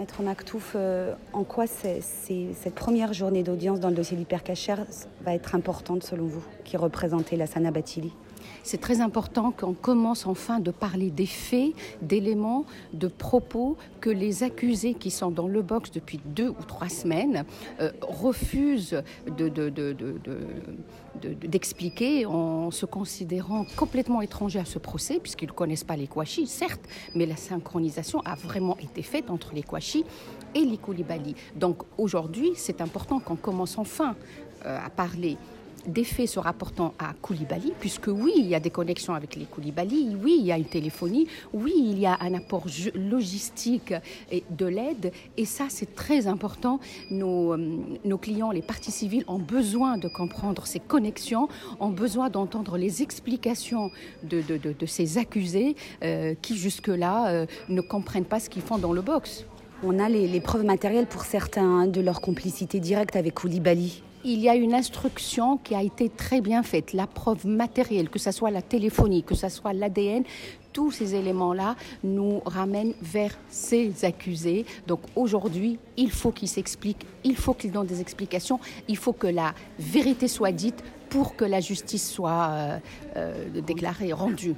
Maître Maktouf, euh, en quoi cette première journée d'audience dans le dossier d'hypercachère va être importante selon vous, qui représentez la Sana Batili c'est très important qu'on commence enfin de parler des faits, d'éléments, de propos que les accusés qui sont dans le box depuis deux ou trois semaines euh, refusent d'expliquer en se considérant complètement étrangers à ce procès, puisqu'ils ne connaissent pas les Kouachi, certes, mais la synchronisation a vraiment été faite entre les Kouachi et les Koulibaly. Donc aujourd'hui, c'est important qu'on commence enfin euh, à parler des faits se rapportant à Koulibaly, puisque oui, il y a des connexions avec les Koulibaly, oui, il y a une téléphonie, oui, il y a un apport logistique et de l'aide, et ça, c'est très important. Nos, euh, nos clients, les parties civiles, ont besoin de comprendre ces connexions, ont besoin d'entendre les explications de, de, ces accusés euh, qui, jusque-là, euh, ne comprennent pas ce qu'ils font dans le box. On a les, preuves matérielles pour certains de leur complicité directe avec Koulibaly il y a une instruction qui a été très bien faite, la preuve matérielle, que ce soit la téléphonie, que ce soit l'ADN, tous ces éléments-là nous ramènent vers ces accusés. Donc aujourd'hui, il faut qu'ils s'expliquent, il faut qu'ils donnent des explications, il faut que la vérité soit dite pour que la justice soit euh, euh, déclarée, rendue.